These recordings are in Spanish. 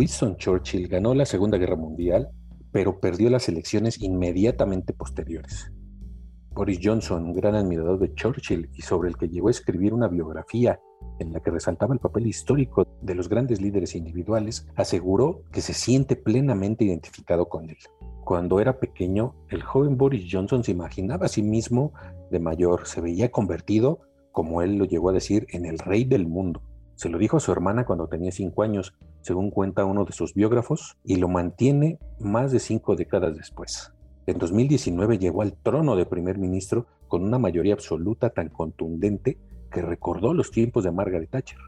Winston Churchill ganó la Segunda Guerra Mundial, pero perdió las elecciones inmediatamente posteriores. Boris Johnson, un gran admirador de Churchill y sobre el que llegó a escribir una biografía en la que resaltaba el papel histórico de los grandes líderes individuales, aseguró que se siente plenamente identificado con él. Cuando era pequeño, el joven Boris Johnson se imaginaba a sí mismo de mayor, se veía convertido, como él lo llegó a decir, en el rey del mundo. Se lo dijo a su hermana cuando tenía cinco años, según cuenta uno de sus biógrafos, y lo mantiene más de cinco décadas después. En 2019 llegó al trono de primer ministro con una mayoría absoluta tan contundente que recordó los tiempos de Margaret Thatcher.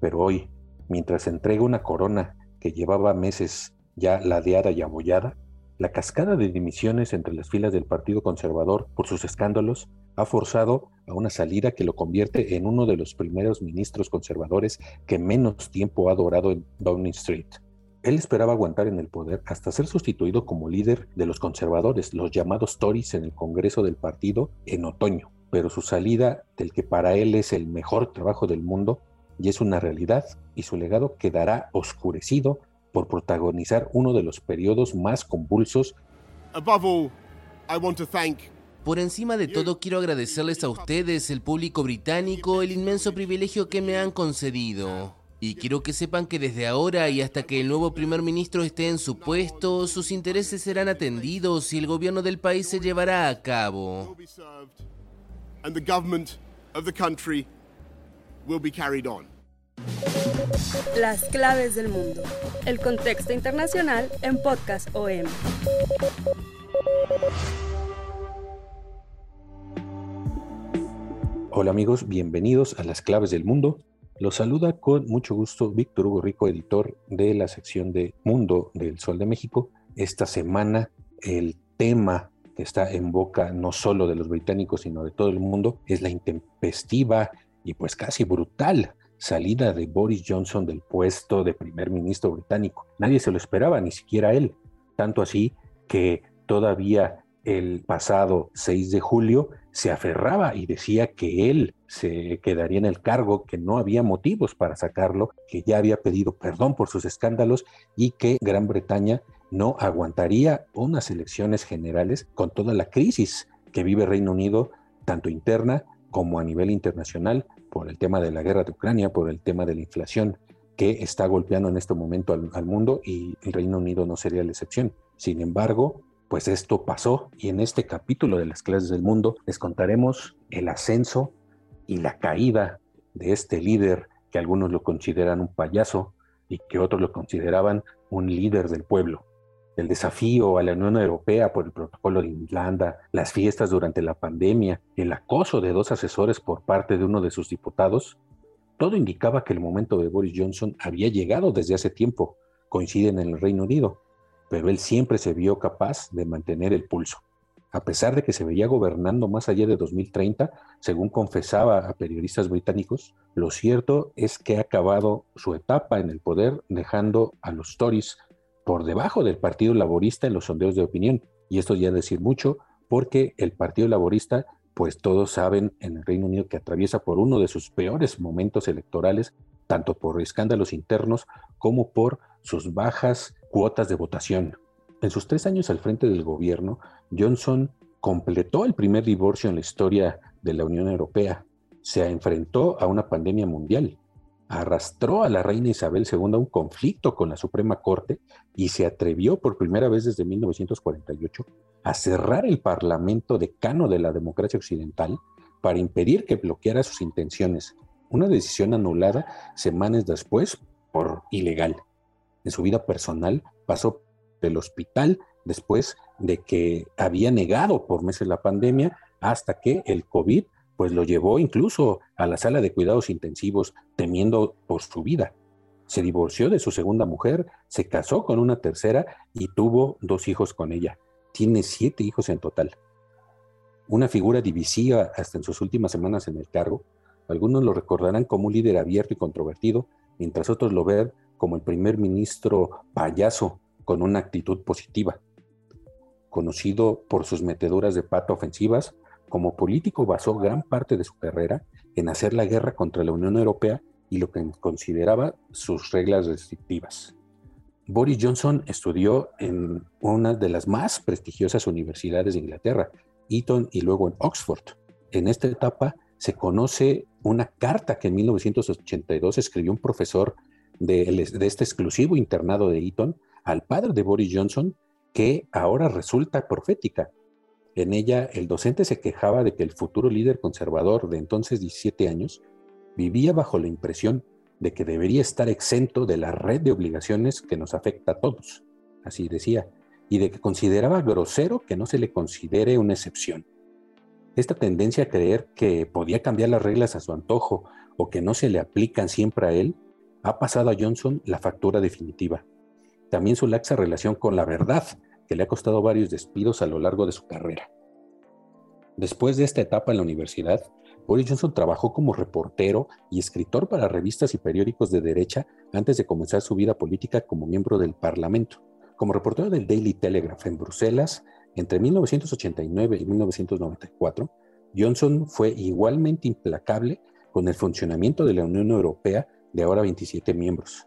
Pero hoy, mientras entrega una corona que llevaba meses ya ladeada y abollada, la cascada de dimisiones entre las filas del Partido Conservador por sus escándalos ha forzado a una salida que lo convierte en uno de los primeros ministros conservadores que menos tiempo ha durado en Downing Street. Él esperaba aguantar en el poder hasta ser sustituido como líder de los conservadores, los llamados Tories, en el Congreso del partido en otoño pero su salida del que para él es el mejor trabajo del mundo ya es una realidad y su legado quedará oscurecido por protagonizar uno de los periodos más convulsos. Por encima de todo, quiero agradecerles a ustedes, el público británico, el inmenso privilegio que me han concedido. Y quiero que sepan que desde ahora y hasta que el nuevo primer ministro esté en su puesto, sus intereses serán atendidos y el gobierno del país se llevará a cabo and the government of the country will be carried on. Las claves del mundo. El contexto internacional en Podcast OM. Hola amigos, bienvenidos a Las claves del mundo. Los saluda con mucho gusto Víctor Hugo Rico, editor de la sección de Mundo del Sol de México. Esta semana el tema que está en boca no solo de los británicos, sino de todo el mundo, es la intempestiva y pues casi brutal salida de Boris Johnson del puesto de primer ministro británico. Nadie se lo esperaba, ni siquiera él. Tanto así que todavía el pasado 6 de julio se aferraba y decía que él se quedaría en el cargo, que no había motivos para sacarlo, que ya había pedido perdón por sus escándalos y que Gran Bretaña no aguantaría unas elecciones generales con toda la crisis que vive Reino Unido, tanto interna como a nivel internacional, por el tema de la guerra de Ucrania, por el tema de la inflación que está golpeando en este momento al, mundo y el Reino Unido no sería la excepción. Sin embargo, pues esto pasó y en este capítulo de las clases del mundo les contaremos el ascenso y la caída de este líder que algunos lo consideran un payaso y que otros lo consideraban un líder del pueblo el desafío a la Unión Europea por el protocolo de Irlanda, las fiestas durante la pandemia, el acoso de dos asesores por parte de uno de sus diputados, todo indicaba que el momento de Boris Johnson había llegado desde hace tiempo, coinciden en el Reino Unido, pero él siempre se vio capaz de mantener el pulso. A pesar de que se veía gobernando más allá de 2030, según confesaba a periodistas británicos, lo cierto es que ha acabado su etapa en el poder dejando a los Tories por debajo del Partido Laborista en los sondeos de opinión. Y esto ya decir mucho porque el Partido Laborista, pues todos saben en el Reino Unido que atraviesa por uno de sus peores momentos electorales, tanto por escándalos internos como por sus bajas cuotas de votación. En sus tres años al frente del gobierno, Johnson completó el primer divorcio en la historia de la Unión Europea. Se enfrentó a una pandemia mundial, arrastró a la reina Isabel II a un conflicto con la Suprema Corte y se atrevió por primera vez desde 1948 a cerrar el Parlamento decano de la democracia occidental para impedir que bloqueara sus intenciones, una decisión anulada semanas después por ilegal. En su vida personal pasó del hospital después de que había negado por meses la pandemia hasta que el COVID pues lo llevó incluso a la sala de cuidados intensivos temiendo por su vida. Se divorció de su segunda mujer, se casó con una tercera y tuvo dos hijos con ella. Tiene siete hijos en total. Una figura divisiva hasta en sus últimas semanas en el cargo, algunos lo recordarán como un líder abierto y controvertido, mientras otros lo ven como el primer ministro payaso con una actitud positiva. Conocido por sus meteduras de pata ofensivas, como político basó gran parte de su carrera en hacer la guerra contra la Unión Europea y lo que consideraba sus reglas restrictivas. Boris Johnson estudió en una de las más prestigiosas universidades de Inglaterra, Eton y luego en Oxford. En esta etapa se conoce una carta que en 1982 escribió un profesor de, de este exclusivo internado de Eton al padre de Boris Johnson, que ahora resulta profética. En ella, el docente se quejaba de que el futuro líder conservador de entonces 17 años vivía bajo la impresión de que debería estar exento de la red de obligaciones que nos afecta a todos, así decía, y de que consideraba grosero que no se le considere una excepción. Esta tendencia a creer que podía cambiar las reglas a su antojo o que no se le aplican siempre a él, ha pasado a Johnson la factura definitiva. También su laxa relación con la verdad, que le ha costado varios despidos a lo largo de su carrera. Después de esta etapa en la universidad, Boris Johnson trabajó como reportero y escritor para revistas y periódicos de derecha antes de comenzar su vida política como miembro del Parlamento. Como reportero del Daily Telegraph en Bruselas, entre 1989 y 1994, Johnson fue igualmente implacable con el funcionamiento de la Unión Europea de ahora 27 miembros.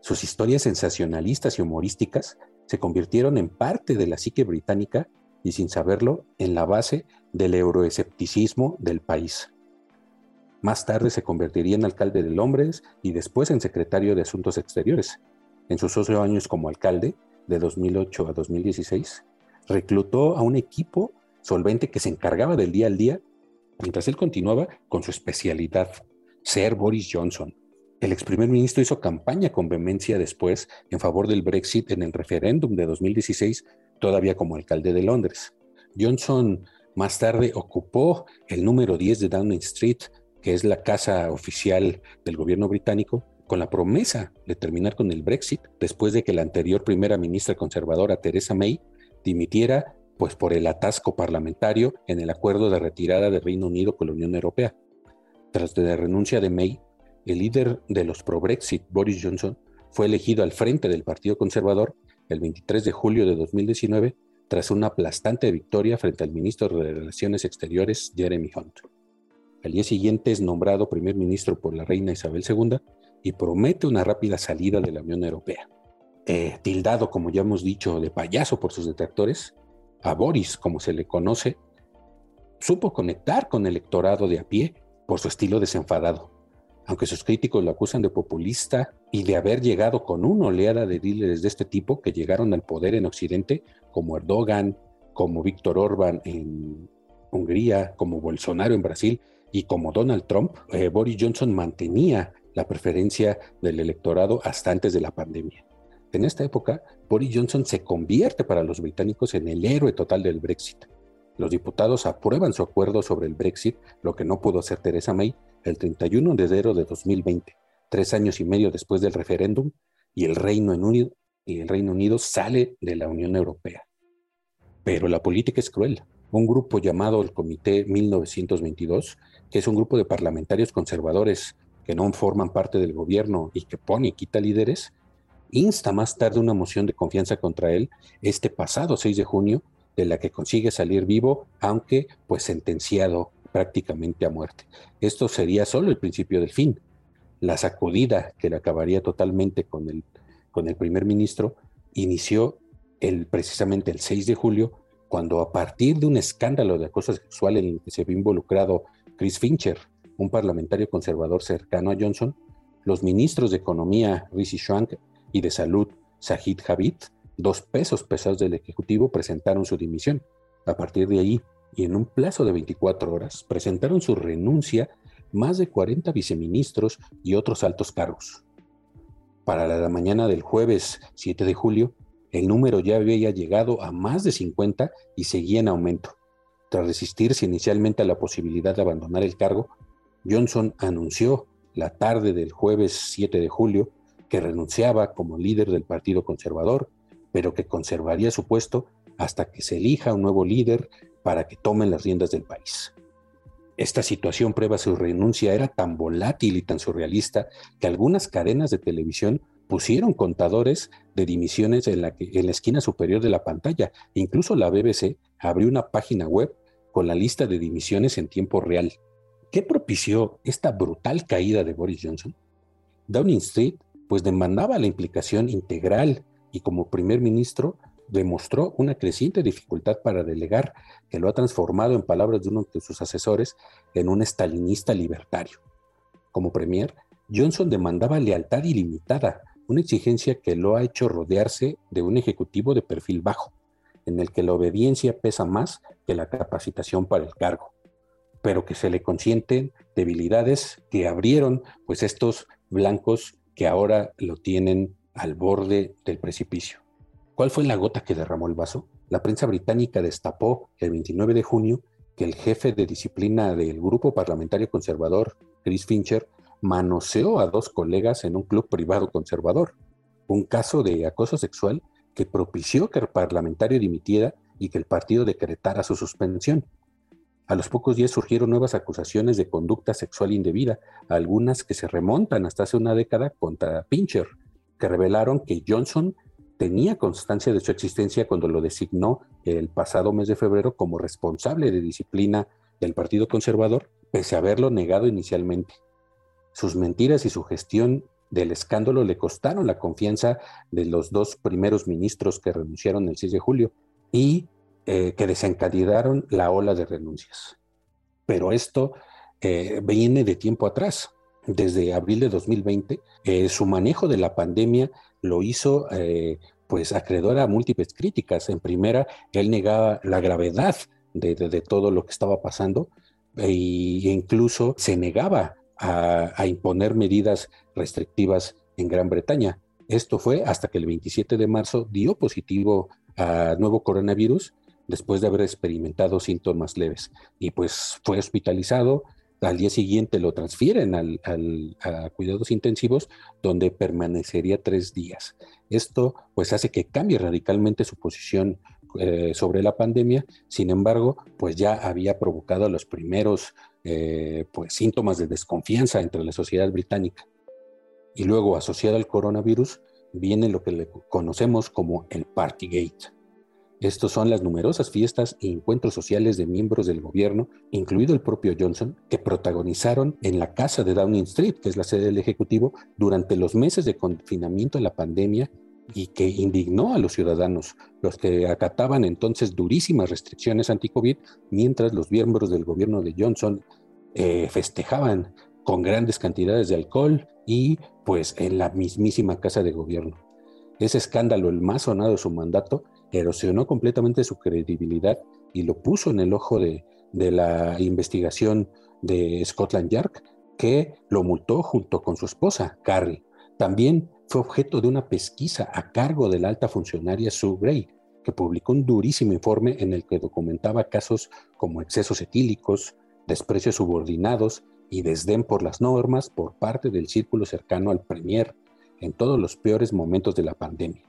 Sus historias sensacionalistas y humorísticas se convirtieron en parte de la psique británica y sin saberlo en la base del euroescepticismo del país. Más tarde se convertiría en alcalde de Londres y después en secretario de Asuntos Exteriores. En sus ocho años como alcalde, de 2008 a 2016, reclutó a un equipo solvente que se encargaba del día al día, mientras él continuaba con su especialidad, ser Boris Johnson. El ex primer ministro hizo campaña con vehemencia después en favor del Brexit en el referéndum de 2016, todavía como alcalde de Londres. Johnson más tarde ocupó el número 10 de Downing Street, que es la casa oficial del gobierno británico, con la promesa de terminar con el Brexit después de que la anterior primera ministra conservadora Theresa May dimitiera pues por el atasco parlamentario en el acuerdo de retirada del Reino Unido con la Unión Europea. Tras la renuncia de May, el líder de los pro-Brexit, Boris Johnson, fue elegido al frente del Partido Conservador el 23 de julio de 2019 tras una aplastante victoria frente al ministro de Relaciones Exteriores, Jeremy Hunt. Al día siguiente es nombrado primer ministro por la reina Isabel II y promete una rápida salida de la Unión Europea. Eh, tildado, como ya hemos dicho, de payaso por sus detractores, a Boris, como se le conoce, supo conectar con el electorado de a pie por su estilo desenfadado. Aunque sus críticos lo acusan de populista y de haber llegado con una oleada de líderes de este tipo que llegaron al poder en Occidente como Erdogan, como Víctor Orban en Hungría, como Bolsonaro en Brasil y como Donald Trump, eh, Boris Johnson mantenía la preferencia del electorado hasta antes de la pandemia. En esta época, Boris Johnson se convierte para los británicos en el héroe total del Brexit. Los diputados aprueban su acuerdo sobre el Brexit, lo que no pudo hacer Theresa May, el 31 de enero de 2020, tres años y medio después del referéndum, y el Reino Unido, y el Reino Unido sale de la Unión Europea. Pero la política es cruel. Un grupo llamado el Comité 1922, que es un grupo de parlamentarios conservadores que no forman parte del gobierno y que pone y quita líderes, insta más tarde una moción de confianza contra él este pasado 6 de junio, de la que consigue salir vivo, aunque pues sentenciado prácticamente a muerte. Esto sería solo el principio del fin. La sacudida que le acabaría totalmente con el con el primer ministro inició el, precisamente el 6 de julio, cuando a partir de un escándalo de acoso sexual en el que se vio involucrado Chris Fincher, un parlamentario conservador cercano a Johnson, los ministros de Economía Rishi Swank y de Salud Sahid Javid, dos pesos pesados del Ejecutivo, presentaron su dimisión. A partir de ahí, y en un plazo de 24 horas, presentaron su renuncia más de 40 viceministros y otros altos cargos. Para la mañana del jueves 7 de julio, el número ya había llegado a más de 50 y seguía en aumento. Tras resistirse inicialmente a la posibilidad de abandonar el cargo, Johnson anunció la tarde del jueves 7 de julio que renunciaba como líder del Partido Conservador, pero que conservaría su puesto hasta que se elija un nuevo líder para que tomen las riendas del país. Esta situación prueba su renuncia era tan volátil y tan surrealista que algunas cadenas de televisión pusieron contadores de dimisiones en la, en la esquina superior de la pantalla. Incluso la BBC abrió una página web con la lista de dimisiones en tiempo real. ¿Qué propició esta brutal caída de Boris Johnson? Downing Street pues demandaba la implicación integral y como primer ministro demostró una creciente dificultad para delegar que lo ha transformado, en palabras de uno de sus asesores, en un estalinista libertario. Como premier, Johnson demandaba lealtad ilimitada, una exigencia que lo ha hecho rodearse de un ejecutivo de perfil bajo, en el que la obediencia pesa más que la capacitación para el cargo pero que se le consienten debilidades que abrieron pues estos blancos que ahora lo tienen al borde del precipicio. ¿Cuál fue la gota que derramó el vaso? La prensa británica destapó el 29 de junio que el jefe de disciplina del grupo parlamentario conservador, Chris Fincher, manoseó a dos colegas en un club privado conservador, un caso de acoso sexual que propició que el parlamentario dimitiera y que el partido decretara su suspensión. A los pocos días surgieron nuevas acusaciones de conducta sexual indebida, algunas que se remontan hasta hace una década contra Pincher, que revelaron que Johnson tenía constancia de su existencia cuando lo designó el pasado mes de febrero como responsable de disciplina del Partido Conservador, pese a haberlo negado inicialmente. Sus mentiras y su gestión del escándalo le costaron la confianza de los dos primeros ministros que renunciaron el 6 de julio y eh, que desencadenaron la ola de renuncias. Pero esto eh, viene de tiempo atrás. Desde abril de 2020, eh, su manejo de la pandemia lo hizo pues acreedor a múltiples críticas. En primera, él negaba la gravedad de, todo lo que estaba pasando e incluso se negaba a, a, imponer medidas restrictivas en Gran Bretaña. Esto fue hasta que el 27 de marzo dio positivo a nuevo coronavirus después de haber experimentado síntomas leves. Y pues fue hospitalizado, al día siguiente lo transfieren al, a cuidados intensivos, donde permanecería tres días. Esto pues hace que cambie radicalmente su posición eh, sobre la pandemia, sin embargo, pues ya había provocado los primeros eh, pues, síntomas de desconfianza entre la sociedad británica. Y luego, asociado al coronavirus, viene lo que le conocemos como el Partygate estos son las numerosas fiestas y encuentros sociales de miembros del gobierno, incluido el propio Johnson, que protagonizaron en la casa de Downing Street, que es la sede del Ejecutivo, durante los meses de confinamiento de la pandemia y que indignó a los ciudadanos, los que acataban entonces durísimas restricciones anti-COVID, mientras los miembros del gobierno de Johnson eh, festejaban con grandes cantidades de alcohol y pues en la mismísima casa de gobierno. Ese escándalo, el más sonado de su mandato, erosionó completamente su credibilidad y lo puso en el ojo de, la investigación de Scotland Yard, que lo multó junto con su esposa, Carrie. También fue objeto de una pesquisa a cargo de la alta funcionaria Sue Gray, que publicó un durísimo informe en el que documentaba casos como excesos etílicos, desprecios subordinados y desdén por las normas por parte del círculo cercano al Premier en todos los peores momentos de la pandemia.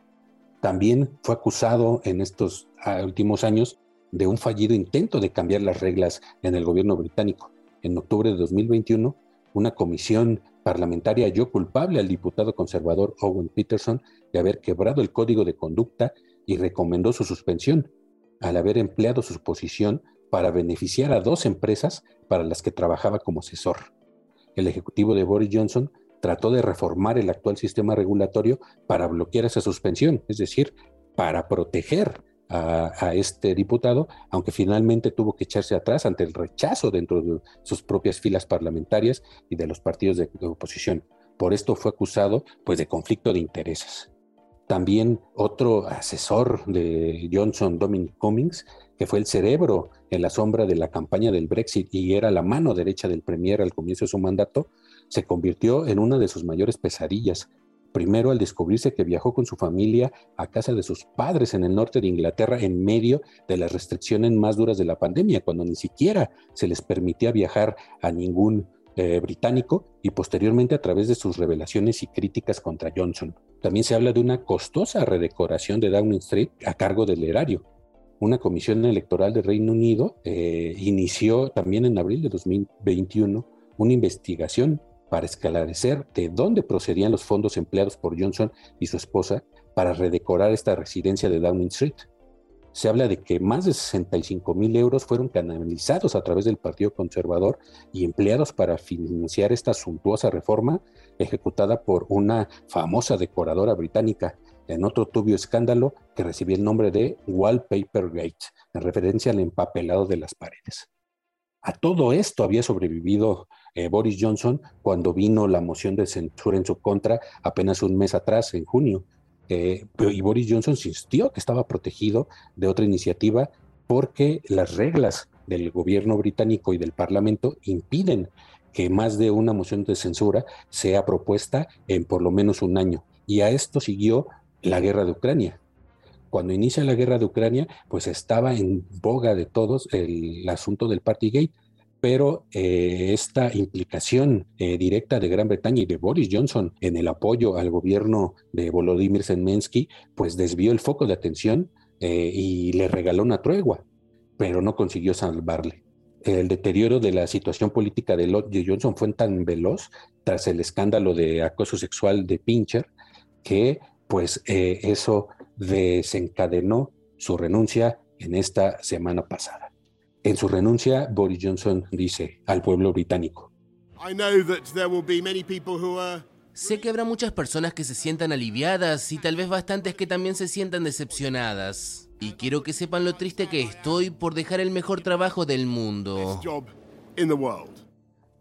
También fue acusado en estos ah, últimos años de un fallido intento de cambiar las reglas en el gobierno británico. En octubre de 2021, una comisión parlamentaria halló culpable al diputado conservador Owen Peterson de haber quebrado el código de conducta y recomendó su suspensión, al haber empleado su posición para beneficiar a dos empresas para las que trabajaba como asesor. El ejecutivo de Boris Johnson trató de reformar el actual sistema regulatorio para bloquear esa suspensión, es decir, para proteger a, este diputado, aunque finalmente tuvo que echarse atrás ante el rechazo dentro de sus propias filas parlamentarias y de los partidos de, oposición. Por esto fue acusado pues, de conflicto de intereses. También otro asesor de Johnson, Dominic Cummings, que fue el cerebro en la sombra de la campaña del Brexit y era la mano derecha del Premier al comienzo de su mandato, se convirtió en una de sus mayores pesadillas, Primero, al descubrirse que viajó con su familia a casa de sus padres en el norte de Inglaterra en medio de las restricciones más duras de la pandemia, cuando ni siquiera se les permitía viajar a ningún eh, británico y posteriormente a través de sus revelaciones y críticas contra Johnson. También se habla de una costosa redecoración de Downing Street a cargo del erario. Una comisión electoral del Reino Unido eh, inició también en abril de 2021 una investigación para esclarecer de dónde procedían los fondos empleados por Johnson y su esposa para redecorar esta residencia de Downing Street. Se habla de que más de 65 mil euros fueron canalizados a través del Partido Conservador y empleados para financiar esta suntuosa reforma ejecutada por una famosa decoradora británica en otro tubio escándalo que recibía el nombre de Wallpaper Gate, en referencia al empapelado de las paredes. A todo esto había sobrevivido eh, Boris Johnson cuando vino la moción de censura en su contra apenas un mes atrás, en junio. Eh, y Boris Johnson insistió que estaba protegido de otra iniciativa porque las reglas del gobierno británico y del Parlamento impiden que más de una moción de censura sea propuesta en por lo menos un año. Y a esto siguió la guerra de Ucrania. Cuando inicia la guerra de Ucrania, pues estaba en boga de todos el, asunto del Partygate, pero eh, esta implicación eh, directa de Gran Bretaña y de Boris Johnson en el apoyo al gobierno de Volodymyr Zelensky, pues desvió el foco de atención eh, y le regaló una tregua, pero no consiguió salvarle. El deterioro de la situación política de, de Johnson fue tan veloz tras el escándalo de acoso sexual de Pincher que pues eso desencadenó su renuncia en esta semana pasada. En su renuncia, Boris Johnson dice al pueblo británico. Sé que habrá muchas personas que se sientan aliviadas y tal vez bastantes que también se sientan decepcionadas. Y quiero que sepan lo triste que estoy por dejar el mejor trabajo del mundo.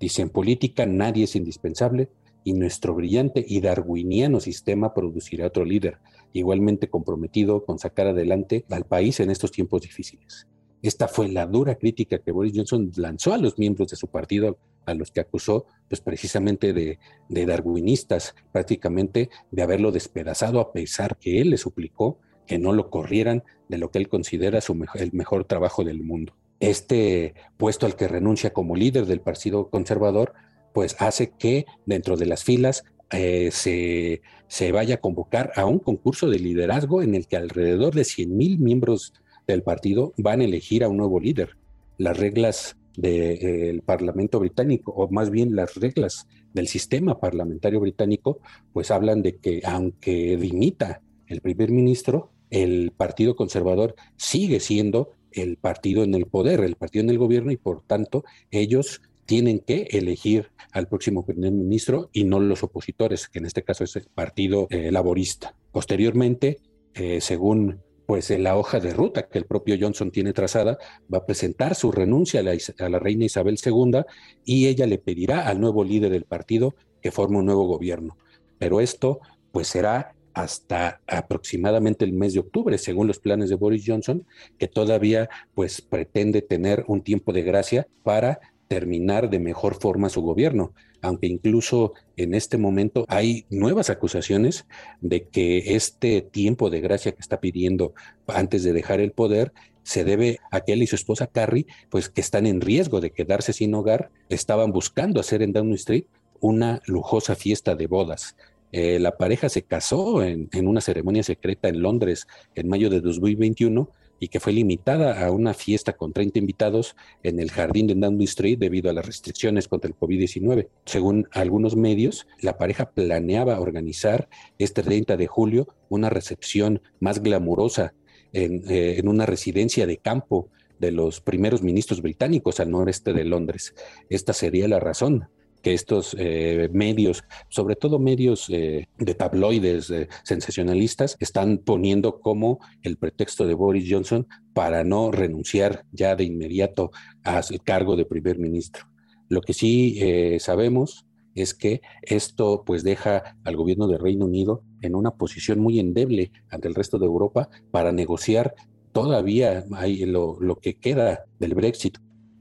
Dice, en política nadie es indispensable y nuestro brillante y darwiniano sistema producirá otro líder, igualmente comprometido con sacar adelante al país en estos tiempos difíciles. Esta fue la dura crítica que Boris Johnson lanzó a los miembros de su partido, a los que acusó pues precisamente de, darwinistas, prácticamente de haberlo despedazado a pesar que él le suplicó que no lo corrieran de lo que él considera su el mejor trabajo del mundo. Este puesto al que renuncia como líder del Partido Conservador, pues hace que dentro de las filas eh, se, se, vaya a convocar a un concurso de liderazgo en el que alrededor de 100 mil miembros del partido van a elegir a un nuevo líder. Las reglas del Parlamento británico, o más bien las reglas del sistema parlamentario británico, pues hablan de que aunque dimita el primer ministro, el Partido Conservador sigue siendo el partido en el poder, el partido en el gobierno, y por tanto ellos tienen que elegir al próximo primer ministro y no los opositores, que en este caso es el Partido eh, Laborista. Posteriormente, eh, según pues en la hoja de ruta que el propio Johnson tiene trazada, va a presentar su renuncia a la, reina Isabel II y ella le pedirá al nuevo líder del partido que forme un nuevo gobierno. Pero esto pues será hasta aproximadamente el mes de octubre, según los planes de Boris Johnson, que todavía pues pretende tener un tiempo de gracia para terminar de mejor forma su gobierno, aunque incluso en este momento hay nuevas acusaciones de que este tiempo de gracia que está pidiendo antes de dejar el poder se debe a que él y su esposa Carrie, pues que están en riesgo de quedarse sin hogar, estaban buscando hacer en Downing Street una lujosa fiesta de bodas. Eh, la pareja se casó en, en, una ceremonia secreta en Londres en mayo de 2021 y que fue limitada a una fiesta con 30 invitados en el jardín de Downing Street debido a las restricciones contra el COVID-19. Según algunos medios, la pareja planeaba organizar este 30 de julio una recepción más glamurosa en, eh, en una residencia de campo de los primeros ministros británicos al noreste de Londres. Esta sería la razón que estos eh, medios, sobre todo medios eh, de tabloides eh, sensacionalistas, están poniendo como el pretexto de Boris Johnson para no renunciar ya de inmediato a su cargo de primer ministro. Lo que sí sabemos es que esto pues deja al gobierno del Reino Unido en una posición muy endeble ante el resto de Europa para negociar todavía hay lo, lo que queda del Brexit.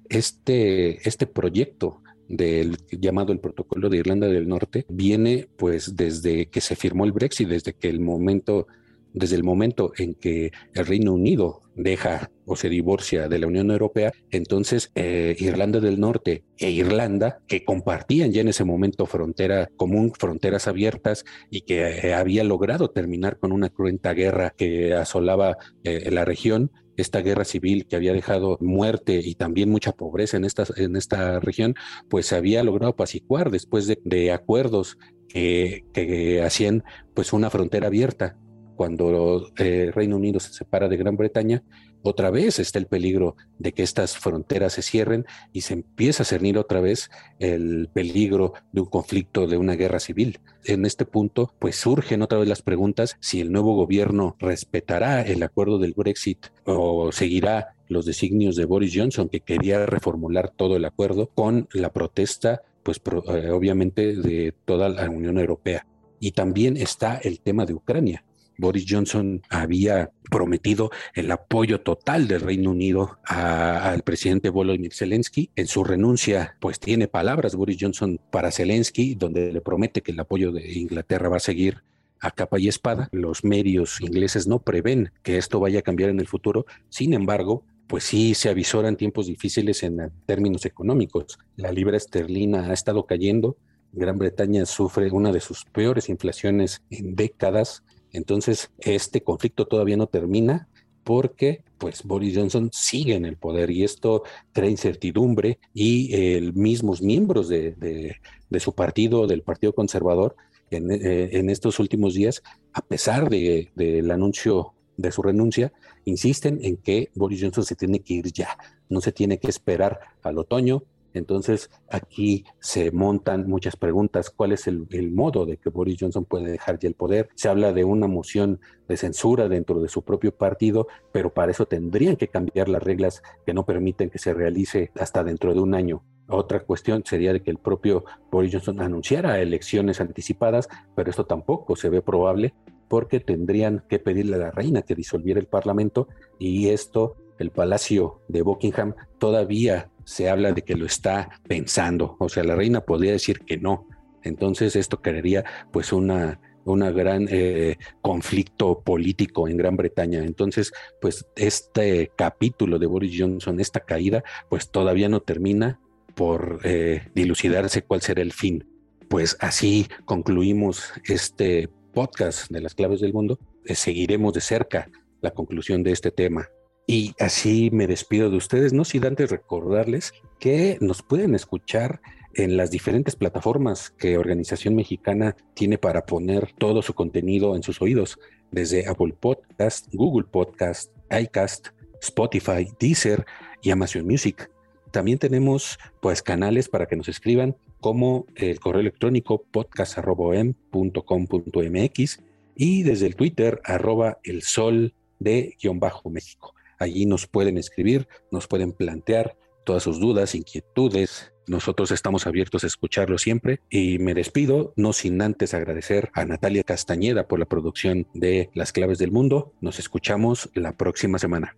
Este, este proyecto del llamado el Protocolo de Irlanda del Norte viene pues desde que se firmó el Brexit, desde que el momento desde el momento en que el Reino Unido deja o se divorcia de la Unión Europea, entonces eh, Irlanda del Norte e Irlanda, que compartían ya en ese momento frontera común, fronteras abiertas y que eh, había logrado terminar con una cruenta guerra que asolaba eh, la región, esta guerra civil que había dejado muerte y también mucha pobreza en esta, en esta región, pues se había logrado apaciguar después de, acuerdos que, que hacían pues una frontera abierta cuando eh, Reino Unido se separa de Gran Bretaña, otra vez está el peligro de que estas fronteras se cierren y se empieza a cernir otra vez el peligro de un conflicto, de una guerra civil. En este punto, pues surgen otra vez las preguntas si el nuevo gobierno respetará el acuerdo del Brexit o seguirá los designios de Boris Johnson, que quería reformular todo el acuerdo con la protesta, pues eh, obviamente de toda la Unión Europea. Y también está el tema de Ucrania. Boris Johnson había prometido el apoyo total del Reino Unido al presidente Volodymyr Zelensky. En su renuncia, pues tiene palabras Boris Johnson para Zelensky, donde le promete que el apoyo de Inglaterra va a seguir a capa y espada. Los medios ingleses no prevén que esto vaya a cambiar en el futuro. Sin embargo, pues sí se avisoran tiempos difíciles en términos económicos. La libra esterlina ha estado cayendo. Gran Bretaña sufre una de sus peores inflaciones en décadas. Entonces, este conflicto todavía no termina porque pues Boris Johnson sigue en el poder y esto crea incertidumbre y eh, mismos miembros de, su partido, del Partido Conservador, en, eh, estos últimos días, a pesar del anuncio de su renuncia, insisten en que Boris Johnson se tiene que ir ya, no se tiene que esperar al otoño, entonces, aquí se montan muchas preguntas. ¿Cuál es el, modo de que Boris Johnson puede dejar ya el poder? Se habla de una moción de censura dentro de su propio partido, pero para eso tendrían que cambiar las reglas que no permiten que se realice hasta dentro de un año. Otra cuestión sería de que el propio Boris Johnson anunciara elecciones anticipadas, pero esto tampoco se ve probable porque tendrían que pedirle a la reina que disolviera el Parlamento y esto el Palacio de Buckingham todavía se habla de que lo está pensando. O sea, la reina podría decir que no. Entonces esto crearía pues una, una gran eh, conflicto político en Gran Bretaña. Entonces, pues este capítulo de Boris Johnson, esta caída, pues todavía no termina por eh, dilucidarse cuál será el fin. Pues así concluimos este podcast de las claves del mundo. Eh, seguiremos de cerca la conclusión de este tema. Y así me despido de ustedes, no sin antes recordarles que nos pueden escuchar en las diferentes plataformas que Organización Mexicana tiene para poner todo su contenido en sus oídos, desde Apple Podcast, Google Podcast, iCast, Spotify, Deezer y Amazon Music. También tenemos pues canales para que nos escriban como el correo electrónico podcast.com.mx y desde el Twitter arroba el sol de guion bajo México. Allí nos pueden escribir, nos pueden plantear todas sus dudas, inquietudes. Nosotros estamos abiertos a escucharlo siempre y me despido, no sin antes agradecer a Natalia Castañeda por la producción de Las Claves del Mundo. Nos escuchamos la próxima semana.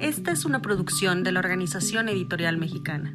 Esta es una producción de la Organización Editorial Mexicana.